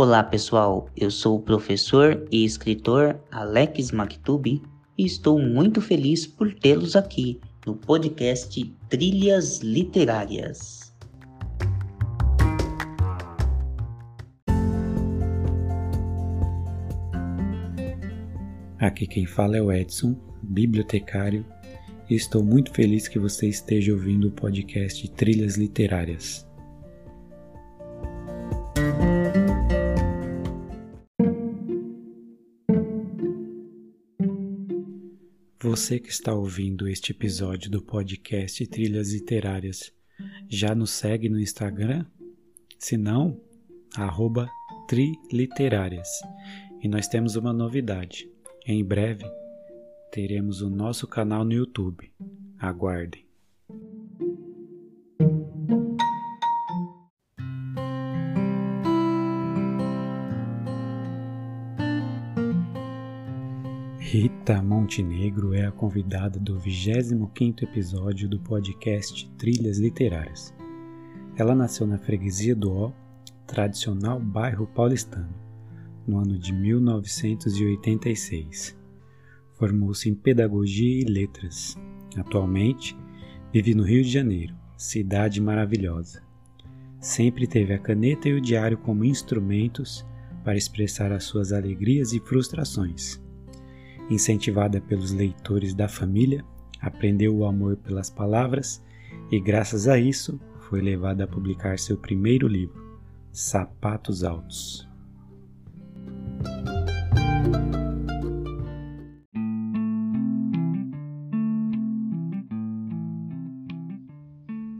Olá pessoal, eu sou o professor e escritor Alex Maktubi e estou muito feliz por tê-los aqui no podcast Trilhas Literárias. Aqui quem fala é o Edson, bibliotecário, e estou muito feliz que você esteja ouvindo o podcast Trilhas Literárias. Você que está ouvindo este episódio do podcast Trilhas Literárias já nos segue no Instagram? Se não, arroba Triliterárias. E nós temos uma novidade. Em breve teremos o nosso canal no YouTube. Aguardem. Rita Montenegro é a convidada do 25º episódio do podcast Trilhas Literárias. Ela nasceu na freguesia do Ó, tradicional bairro paulistano, no ano de 1986. Formou-se em Pedagogia e Letras. Atualmente, vive no Rio de Janeiro, cidade maravilhosa. Sempre teve a caneta e o diário como instrumentos para expressar as suas alegrias e frustrações Incentivada pelos leitores da família, aprendeu o amor pelas palavras e, graças a isso, foi levada a publicar seu primeiro livro, Sapatos Altos.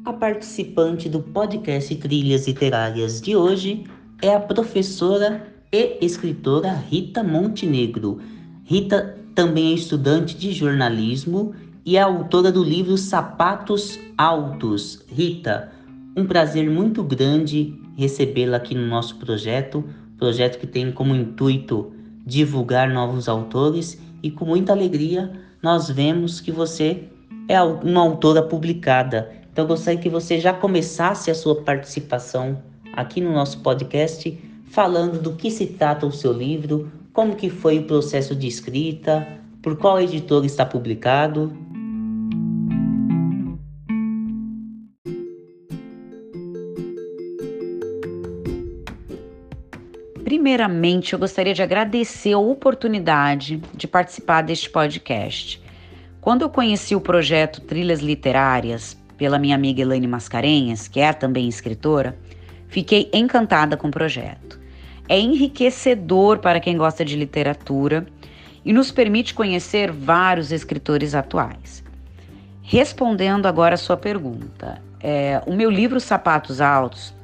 A participante do podcast Trilhas Literárias de hoje é a professora e escritora Rita Montenegro. Rita também é estudante de jornalismo e é autora do livro Sapatos Altos. Rita, um prazer muito grande recebê-la aqui no nosso projeto, projeto que tem como intuito divulgar novos autores e com muita alegria nós vemos que você é uma autora publicada. Então eu gostaria que você já começasse a sua participação aqui no nosso podcast falando do que se trata o seu livro, como que foi o processo de escrita, por qual editor está publicado. Primeiramente, eu gostaria de agradecer a oportunidade de participar deste podcast. Quando eu conheci o projeto Trilhas Literárias pela minha amiga Elaine Mascarenhas, que é também escritora, fiquei encantada com o projeto é enriquecedor para quem gosta de literatura e nos permite conhecer vários escritores atuais. Respondendo agora a sua pergunta, é, o meu livro Sapatos Altos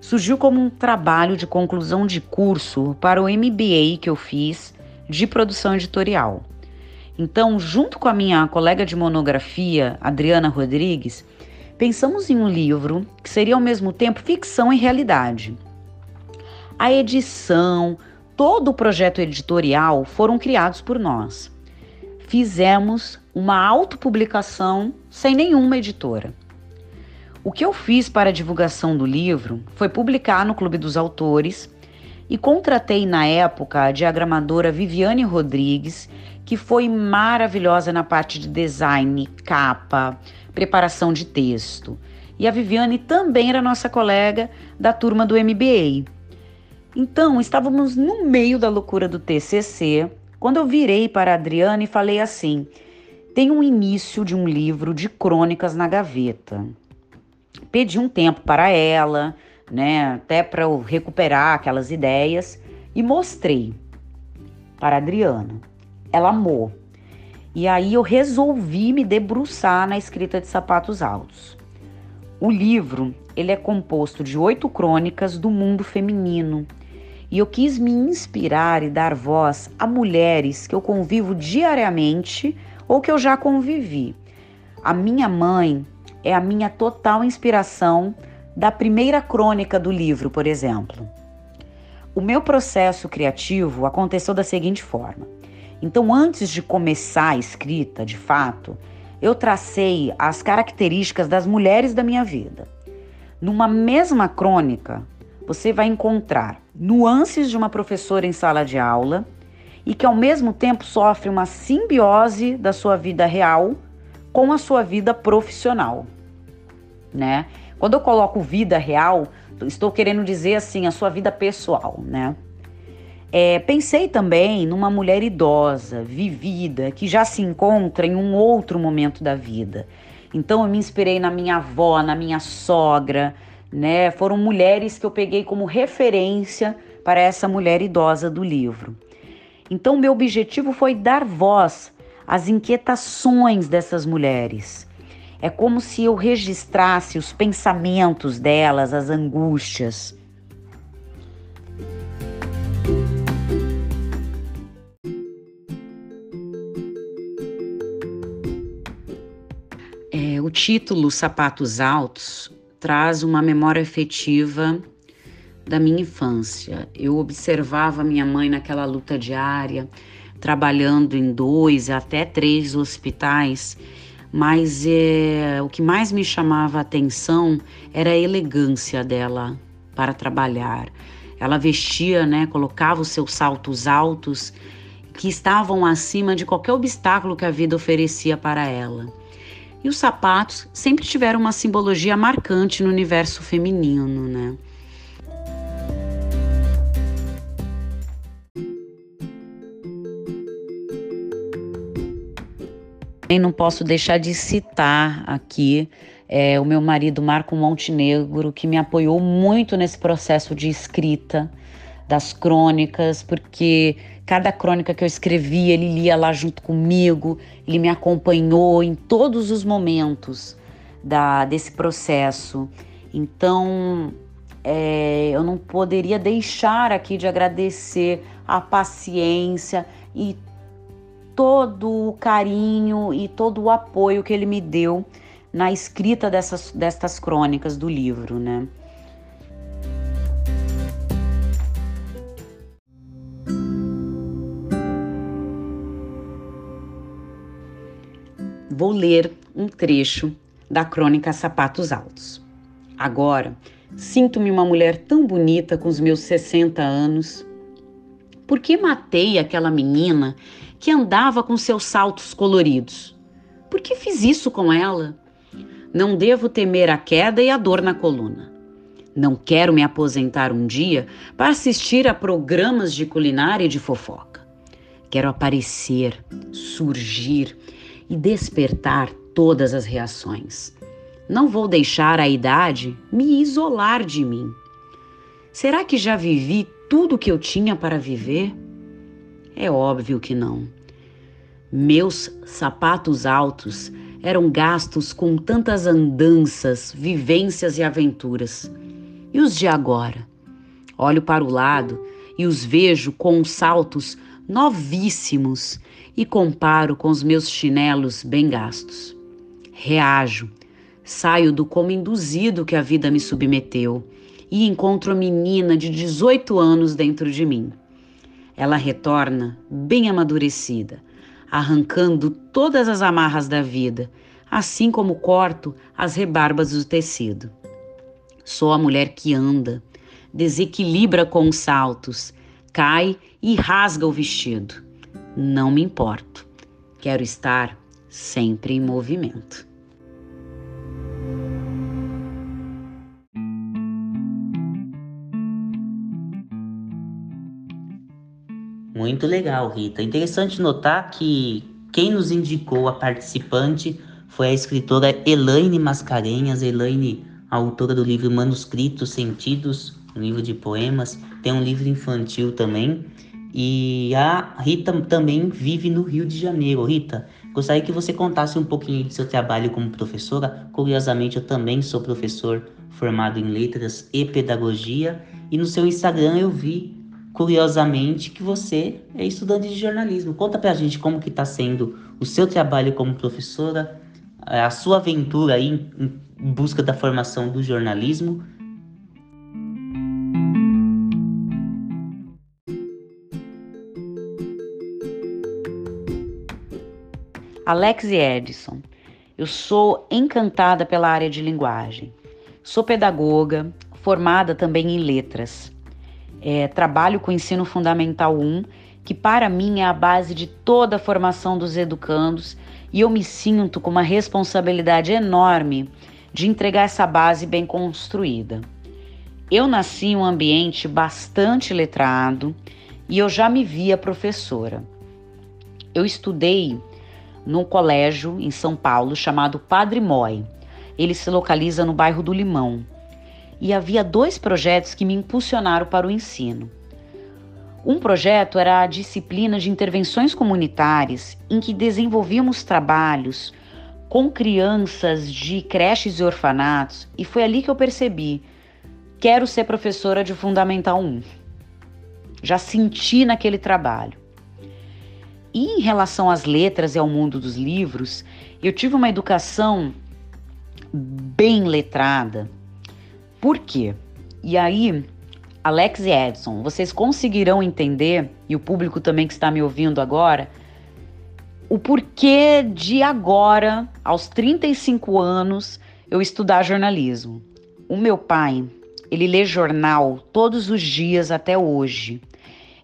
surgiu como um trabalho de conclusão de curso para o MBA que eu fiz de produção editorial. Então, junto com a minha colega de monografia, Adriana Rodrigues, pensamos em um livro que seria ao mesmo tempo ficção e realidade a edição, todo o projeto editorial foram criados por nós. Fizemos uma autopublicação sem nenhuma editora. O que eu fiz para a divulgação do livro foi publicar no Clube dos Autores e contratei na época a diagramadora Viviane Rodrigues, que foi maravilhosa na parte de design, capa, preparação de texto. E a Viviane também era nossa colega da turma do MBA. Então, estávamos no meio da loucura do TCC, quando eu virei para a Adriana e falei assim: tem um início de um livro de crônicas na gaveta. Pedi um tempo para ela, né, até para eu recuperar aquelas ideias e mostrei para a Adriana. Ela amou. E aí eu resolvi me debruçar na escrita de Sapatos Altos. O livro, ele é composto de oito crônicas do mundo feminino e eu quis me inspirar e dar voz a mulheres que eu convivo diariamente ou que eu já convivi. A minha mãe é a minha total inspiração da primeira crônica do livro, por exemplo. O meu processo criativo aconteceu da seguinte forma. Então, antes de começar a escrita, de fato, eu tracei as características das mulheres da minha vida. Numa mesma crônica, você vai encontrar nuances de uma professora em sala de aula e que ao mesmo tempo sofre uma simbiose da sua vida real com a sua vida profissional, né? Quando eu coloco vida real, estou querendo dizer assim a sua vida pessoal, né? É, pensei também numa mulher idosa, vivida, que já se encontra em um outro momento da vida. Então eu me inspirei na minha avó, na minha sogra, né? Foram mulheres que eu peguei como referência para essa mulher idosa do livro. Então meu objetivo foi dar voz às inquietações dessas mulheres. É como se eu registrasse os pensamentos delas, as angústias. É, o título Sapatos Altos traz uma memória afetiva da minha infância. Eu observava minha mãe naquela luta diária, trabalhando em dois até três hospitais, mas é, o que mais me chamava a atenção era a elegância dela para trabalhar. Ela vestia, né, colocava os seus saltos altos que estavam acima de qualquer obstáculo que a vida oferecia para ela. E os sapatos sempre tiveram uma simbologia marcante no universo feminino, né? E não posso deixar de citar aqui é, o meu marido Marco Montenegro, que me apoiou muito nesse processo de escrita das crônicas, porque cada crônica que eu escrevi, ele lia lá junto comigo, ele me acompanhou em todos os momentos da, desse processo. Então, é, eu não poderia deixar aqui de agradecer a paciência e todo o carinho e todo o apoio que ele me deu na escrita dessas, destas crônicas do livro, né? Vou ler um trecho da crônica Sapatos Altos. Agora, sinto-me uma mulher tão bonita com os meus 60 anos. Por que matei aquela menina que andava com seus saltos coloridos? Por que fiz isso com ela? Não devo temer a queda e a dor na coluna. Não quero me aposentar um dia para assistir a programas de culinária e de fofoca. Quero aparecer, surgir e despertar todas as reações. Não vou deixar a idade me isolar de mim. Será que já vivi tudo o que eu tinha para viver? É óbvio que não. Meus sapatos altos eram gastos com tantas andanças, vivências e aventuras. E os de agora? Olho para o lado e os vejo com saltos novíssimos e comparo com os meus chinelos bem gastos. Reajo, saio do como induzido que a vida me submeteu e encontro a menina de 18 anos dentro de mim. Ela retorna bem amadurecida, arrancando todas as amarras da vida, assim como corto as rebarbas do tecido. Sou a mulher que anda, desequilibra com os saltos, cai e rasga o vestido não me importo. Quero estar sempre em movimento. Muito legal, Rita. Interessante notar que quem nos indicou a participante foi a escritora Elaine Mascarenhas. Elaine, autora do livro Manuscritos Sentidos, um livro de poemas. Tem um livro infantil também. E a Rita também vive no Rio de Janeiro. Rita, gostaria que você contasse um pouquinho do seu trabalho como professora. Curiosamente, eu também sou professor formado em letras e pedagogia. E no seu Instagram eu vi, curiosamente, que você é estudante de jornalismo. Conta pra gente como que está sendo o seu trabalho como professora, a sua aventura aí em busca da formação do jornalismo Alex e Edson. Eu sou encantada pela área de linguagem. Sou pedagoga, formada também em letras. É, trabalho com o ensino fundamental 1, que para mim é a base de toda a formação dos educandos, e eu me sinto com uma responsabilidade enorme de entregar essa base bem construída. Eu nasci em um ambiente bastante letrado e eu já me via professora. Eu estudei num colégio em São Paulo chamado Padre Mói. Ele se localiza no bairro do Limão. E havia dois projetos que me impulsionaram para o ensino. Um projeto era a disciplina de intervenções comunitárias, em que desenvolvíamos trabalhos com crianças de creches e orfanatos, e foi ali que eu percebi: quero ser professora de Fundamental 1. Já senti naquele trabalho. E em relação às letras e ao mundo dos livros, eu tive uma educação bem letrada. Por quê? E aí, Alex e Edson, vocês conseguirão entender, e o público também que está me ouvindo agora, o porquê de agora, aos 35 anos, eu estudar jornalismo. O meu pai, ele lê jornal todos os dias até hoje.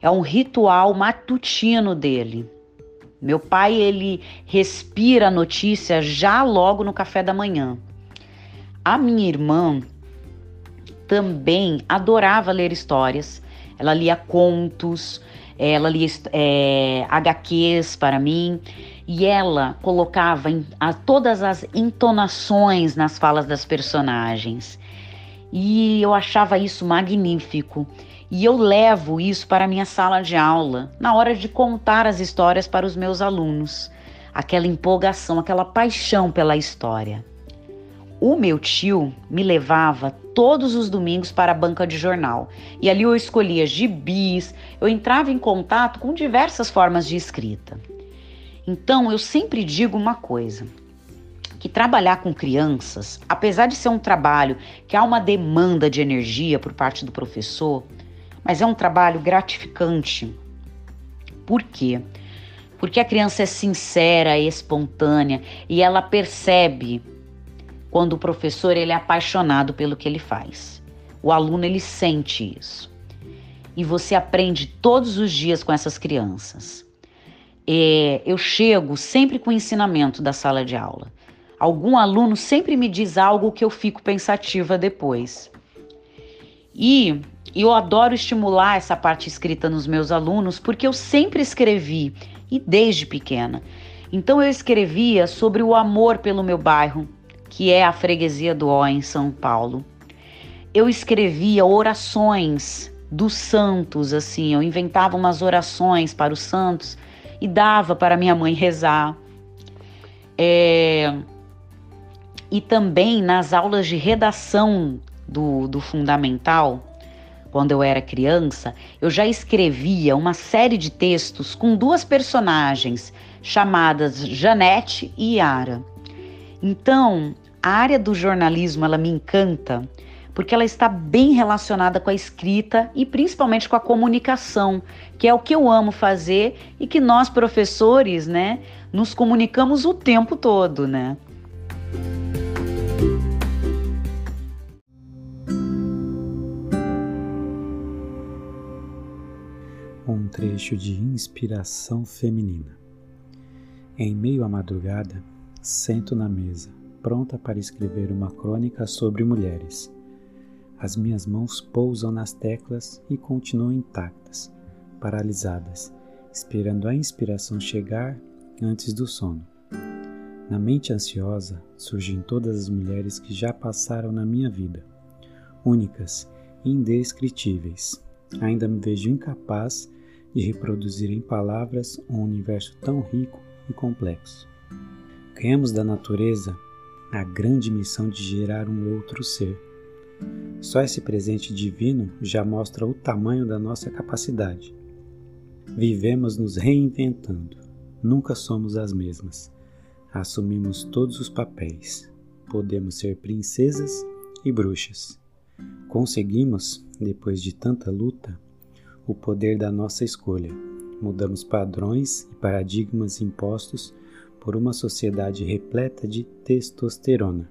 É um ritual matutino dele. Meu pai, ele respira a notícia já logo no café da manhã. A minha irmã também adorava ler histórias. Ela lia contos, ela lia é, HQs para mim e ela colocava em, a, todas as entonações nas falas das personagens. E eu achava isso magnífico. E eu levo isso para a minha sala de aula, na hora de contar as histórias para os meus alunos. Aquela empolgação, aquela paixão pela história. O meu tio me levava todos os domingos para a banca de jornal e ali eu escolhia gibis, eu entrava em contato com diversas formas de escrita. Então eu sempre digo uma coisa: que trabalhar com crianças, apesar de ser um trabalho que há uma demanda de energia por parte do professor, mas é um trabalho gratificante. Por quê? Porque a criança é sincera, é espontânea e ela percebe quando o professor ele é apaixonado pelo que ele faz. O aluno ele sente isso. E você aprende todos os dias com essas crianças. É, eu chego sempre com o ensinamento da sala de aula. Algum aluno sempre me diz algo que eu fico pensativa depois. E e eu adoro estimular essa parte escrita nos meus alunos porque eu sempre escrevi e desde pequena. Então eu escrevia sobre o amor pelo meu bairro, que é a freguesia do Ó em São Paulo. Eu escrevia orações dos santos, assim, eu inventava umas orações para os santos e dava para minha mãe rezar. É... E também nas aulas de redação do, do fundamental, quando eu era criança, eu já escrevia uma série de textos com duas personagens chamadas Janete e Yara. Então, a área do jornalismo ela me encanta porque ela está bem relacionada com a escrita e principalmente com a comunicação, que é o que eu amo fazer e que nós professores, né, nos comunicamos o tempo todo, né? Trecho de inspiração feminina. Em meio à madrugada, sento na mesa, pronta para escrever uma crônica sobre mulheres. As minhas mãos pousam nas teclas e continuam intactas, paralisadas, esperando a inspiração chegar antes do sono. Na mente ansiosa surgem todas as mulheres que já passaram na minha vida, únicas indescritíveis. Ainda me vejo incapaz de reproduzir em palavras um universo tão rico e complexo. Ganhamos da natureza a grande missão de gerar um outro ser. Só esse presente divino já mostra o tamanho da nossa capacidade. Vivemos nos reinventando, nunca somos as mesmas. Assumimos todos os papéis. Podemos ser princesas e bruxas. Conseguimos, depois de tanta luta, o poder da nossa escolha. Mudamos padrões e paradigmas impostos por uma sociedade repleta de testosterona.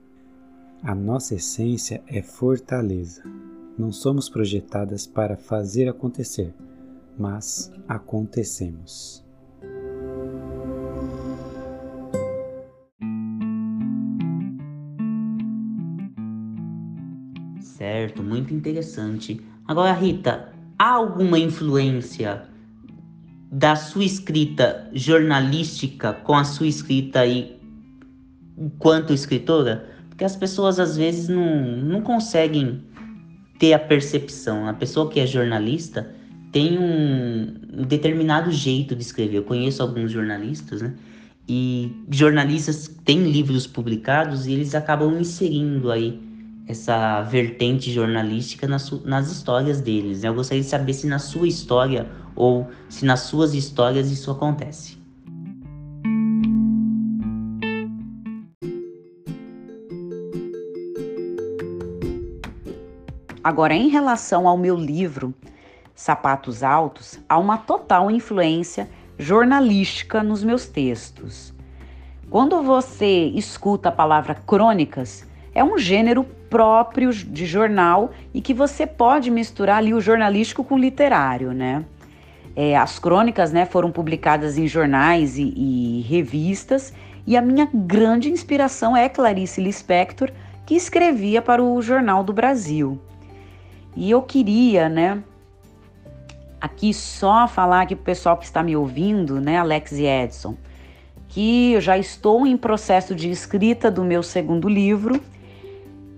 A nossa essência é fortaleza, Não somos projetadas para fazer acontecer, mas acontecemos. Certo, muito interessante. Agora, Rita, há alguma influência da sua escrita jornalística com a sua escrita aí enquanto escritora? Porque as pessoas às vezes não, não conseguem ter a percepção. A pessoa que é jornalista tem um, determinado jeito de escrever. Eu conheço alguns jornalistas, né? E jornalistas têm livros publicados e eles acabam inserindo aí essa vertente jornalística nas, nas histórias deles. Né? Eu gostaria de saber se na sua história ou se nas suas histórias isso acontece. Agora, em relação ao meu livro Sapatos Altos, há uma total influência jornalística nos meus textos. Quando você escuta a palavra crônicas, é um gênero próprio de jornal e que você pode misturar ali o jornalístico com o literário, né? É, as crônicas né, foram publicadas em jornais e, e, revistas, e a minha grande inspiração é Clarice Lispector, que escrevia para o Jornal do Brasil. E eu queria, né, aqui só falar aqui o pessoal que está me ouvindo, né, Alex e Edson, que eu já estou em processo de escrita do meu segundo livro,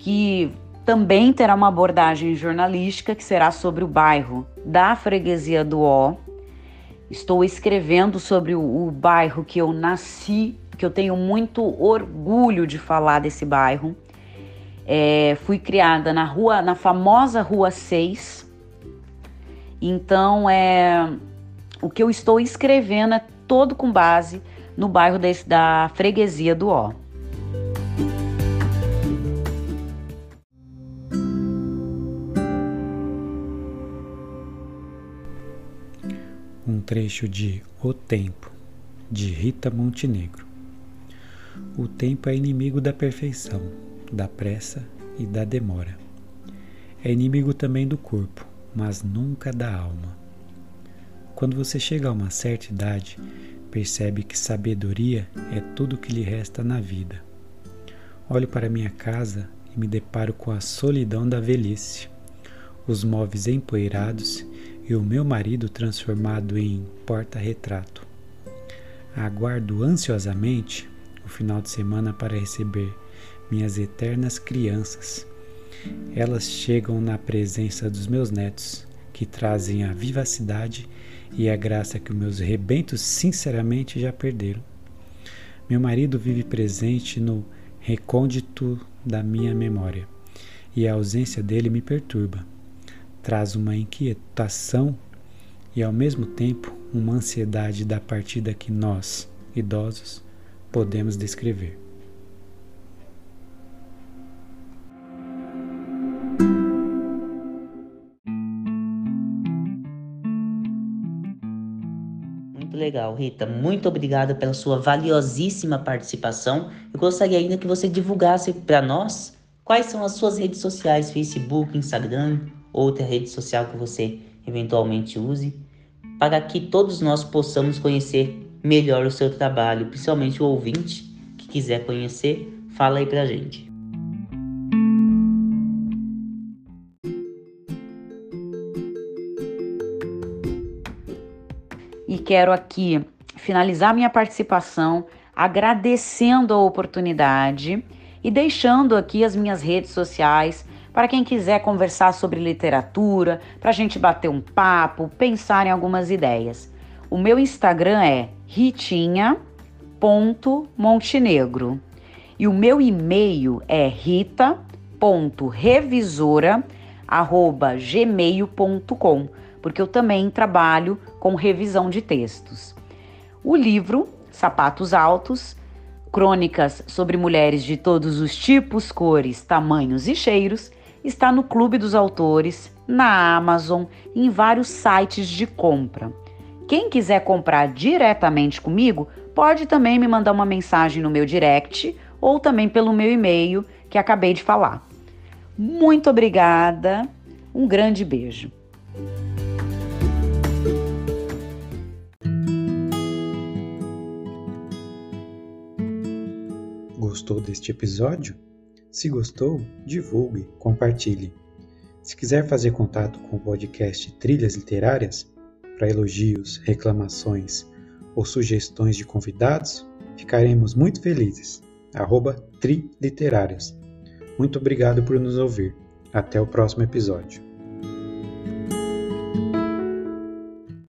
que também terá uma abordagem jornalística que será sobre o bairro da Freguesia do Ó. Estou escrevendo sobre o, o bairro que eu nasci, que eu tenho muito orgulho de falar desse bairro. É, fui criada na rua, na famosa Rua 6. Então, é, o que eu estou escrevendo é todo com base no bairro desse, da Freguesia do Ó. trecho de O Tempo, de Rita Montenegro. O tempo é inimigo da perfeição da pressa e da demora. É inimigo também do corpo, mas nunca da alma. Quando você chega a uma certa idade, percebe que sabedoria é tudo que lhe resta na vida. Olho para minha casa e me deparo com a solidão da velhice, os móveis empoeirados e o meu marido transformado em porta-retrato. Aguardo ansiosamente o final de semana para receber minhas eternas crianças. Elas chegam na presença dos meus netos, que trazem a vivacidade e a graça que os meus rebentos sinceramente já perderam. Meu marido vive presente no recôndito da minha memória, e a ausência dele me perturba. Traz uma inquietação e, ao mesmo tempo, uma ansiedade da partida que nós, idosos, podemos descrever. legal, Rita. Muito obrigada pela sua valiosíssima participação. Eu gostaria ainda que você divulgasse para nós quais são as suas redes sociais, Facebook, Instagram, outra rede social que você eventualmente use, para que todos nós possamos conhecer melhor o seu trabalho, principalmente o ouvinte que quiser conhecer, fala aí pra gente. quero aqui finalizar minha participação agradecendo a oportunidade e deixando aqui as minhas redes sociais para quem quiser conversar sobre literatura, para a gente bater um papo, pensar em algumas ideias. O meu Instagram é ritinha.montenegro e o meu e-mail é rita.revisora.gmail.com porque eu também trabalho com revisão de textos. O livro Sapatos Altos, crônicas sobre mulheres de todos os tipos, cores, tamanhos e cheiros, está no Clube dos Autores, na Amazon em vários sites de compra. Quem quiser comprar diretamente comigo, pode também me mandar uma mensagem no meu direct ou também pelo meu e-mail que acabei de falar. Muito obrigada Um grande beijo. Gostou deste episódio? Se gostou, divulgue, compartilhe. Se quiser fazer contato com o podcast Trilhas Literárias, para elogios, reclamações ou sugestões de convidados, ficaremos muito felizes. Arroba Tri Literárias. Muito obrigado por nos ouvir. Até o próximo episódio.